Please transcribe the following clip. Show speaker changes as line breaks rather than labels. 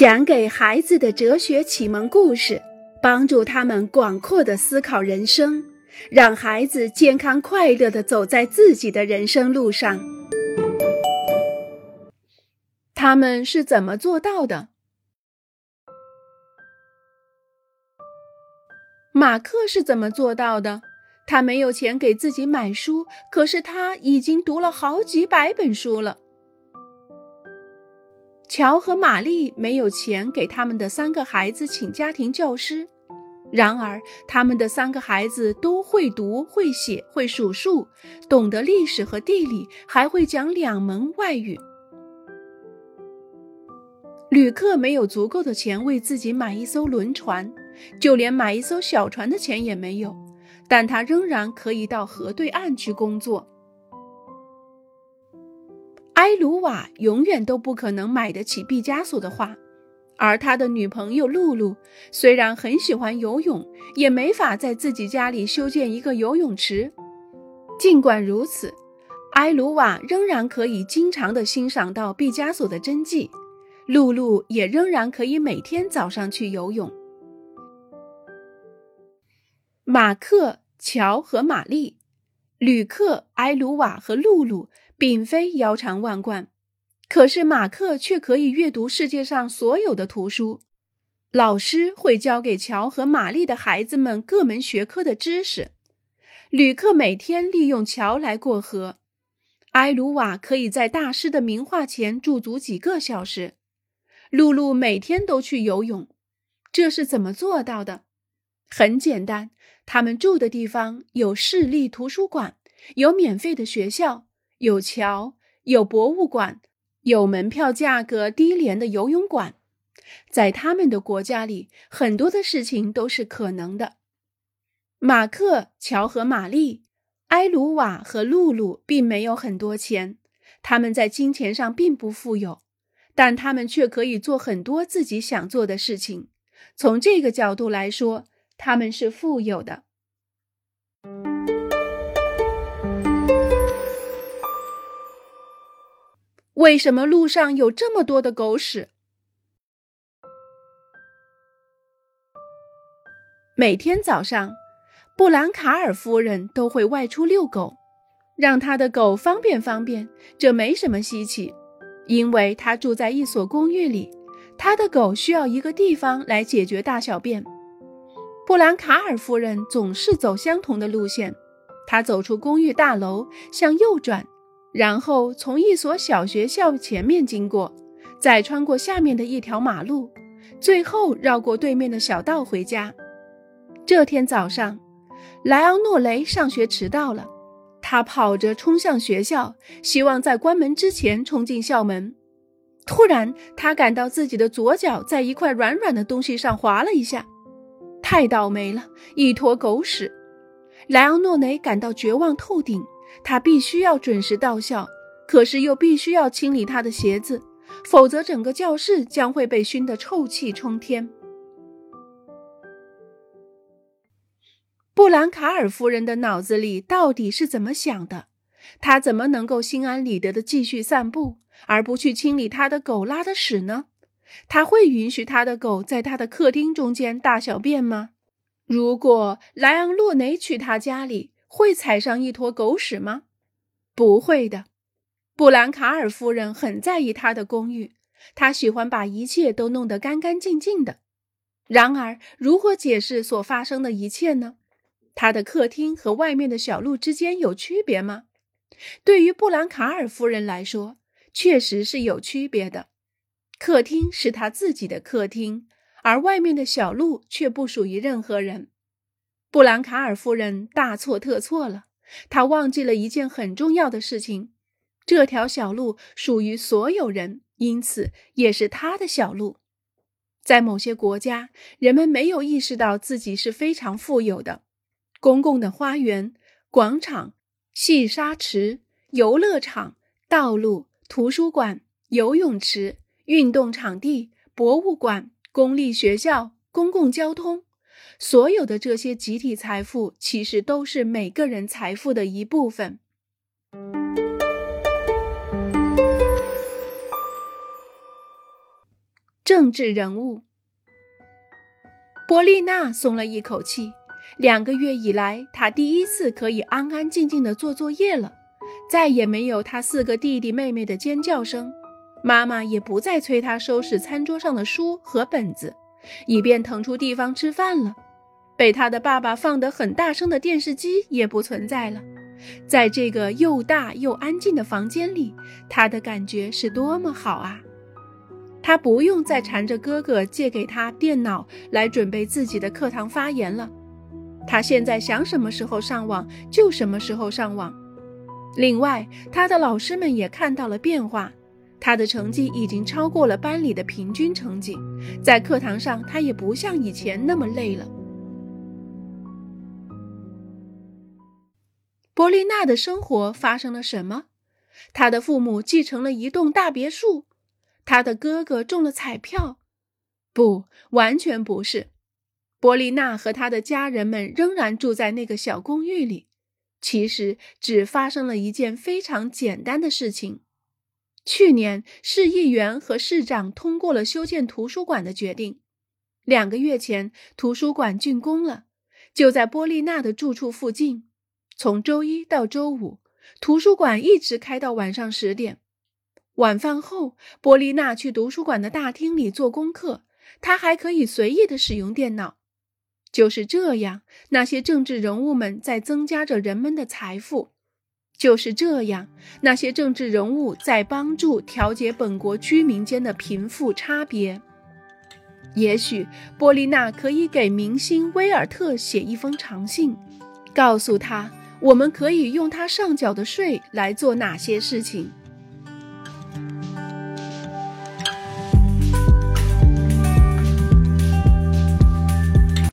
讲给孩子的哲学启蒙故事，帮助他们广阔的思考人生，让孩子健康快乐的走在自己的人生路上。他们是怎么做到的？马克是怎么做到的？他没有钱给自己买书，可是他已经读了好几百本书了。乔和玛丽没有钱给他们的三个孩子请家庭教师，然而他们的三个孩子都会读、会写、会数数，懂得历史和地理，还会讲两门外语。旅客没有足够的钱为自己买一艘轮船，就连买一艘小船的钱也没有，但他仍然可以到河对岸去工作。埃鲁瓦永远都不可能买得起毕加索的画，而他的女朋友露露虽然很喜欢游泳，也没法在自己家里修建一个游泳池。尽管如此，埃鲁瓦仍然可以经常的欣赏到毕加索的真迹，露露也仍然可以每天早上去游泳。马克、乔和玛丽，旅客埃鲁瓦和露露。并非腰缠万贯，可是马克却可以阅读世界上所有的图书。老师会教给乔和玛丽的孩子们各门学科的知识。旅客每天利用桥来过河。埃鲁瓦可以在大师的名画前驻足几个小时。露露每天都去游泳。这是怎么做到的？很简单，他们住的地方有市立图书馆，有免费的学校。有桥，有博物馆，有门票价格低廉的游泳馆，在他们的国家里，很多的事情都是可能的。马克、乔和玛丽、埃鲁瓦和露露并没有很多钱，他们在金钱上并不富有，但他们却可以做很多自己想做的事情。从这个角度来说，他们是富有的。为什么路上有这么多的狗屎？每天早上，布兰卡尔夫人都会外出遛狗，让她的狗方便方便。这没什么稀奇，因为她住在一所公寓里，她的狗需要一个地方来解决大小便。布兰卡尔夫人总是走相同的路线，她走出公寓大楼，向右转。然后从一所小学校前面经过，再穿过下面的一条马路，最后绕过对面的小道回家。这天早上，莱昂诺雷上学迟到了，他跑着冲向学校，希望在关门之前冲进校门。突然，他感到自己的左脚在一块软软的东西上滑了一下，太倒霉了，一坨狗屎！莱昂诺雷感到绝望透顶。他必须要准时到校，可是又必须要清理他的鞋子，否则整个教室将会被熏得臭气冲天。布兰卡尔夫人的脑子里到底是怎么想的？她怎么能够心安理得的继续散步，而不去清理她的狗拉的屎呢？他会允许他的狗在他的客厅中间大小便吗？如果莱昂洛雷去他家里？会踩上一坨狗屎吗？不会的。布兰卡尔夫人很在意她的公寓，她喜欢把一切都弄得干干净净的。然而，如何解释所发生的一切呢？她的客厅和外面的小路之间有区别吗？对于布兰卡尔夫人来说，确实是有区别的。客厅是他自己的客厅，而外面的小路却不属于任何人。布兰卡尔夫人大错特错了，她忘记了一件很重要的事情：这条小路属于所有人，因此也是他的小路。在某些国家，人们没有意识到自己是非常富有的。公共的花园、广场、戏沙池、游乐场、道路、图书馆、游泳池、运动场地、博物馆、公立学校、公共交通。所有的这些集体财富，其实都是每个人财富的一部分。政治人物。波丽娜松了一口气。两个月以来，她第一次可以安安静静的做作业了，再也没有她四个弟弟妹妹的尖叫声，妈妈也不再催他收拾餐桌上的书和本子，以便腾出地方吃饭了。被他的爸爸放得很大声的电视机也不存在了。在这个又大又安静的房间里，他的感觉是多么好啊！他不用再缠着哥哥借给他电脑来准备自己的课堂发言了。他现在想什么时候上网就什么时候上网。另外，他的老师们也看到了变化，他的成绩已经超过了班里的平均成绩，在课堂上他也不像以前那么累了。波丽娜的生活发生了什么？他的父母继承了一栋大别墅，他的哥哥中了彩票，不，完全不是。波丽娜和她的家人们仍然住在那个小公寓里。其实只发生了一件非常简单的事情：去年市议员和市长通过了修建图书馆的决定。两个月前，图书馆竣工了，就在波丽娜的住处附近。从周一到周五，图书馆一直开到晚上十点。晚饭后，波丽娜去图书馆的大厅里做功课，她还可以随意的使用电脑。就是这样，那些政治人物们在增加着人们的财富；就是这样，那些政治人物在帮助调节本国居民间的贫富差别。也许波丽娜可以给明星威尔特写一封长信，告诉他我们可以用他上缴的税来做哪些事情。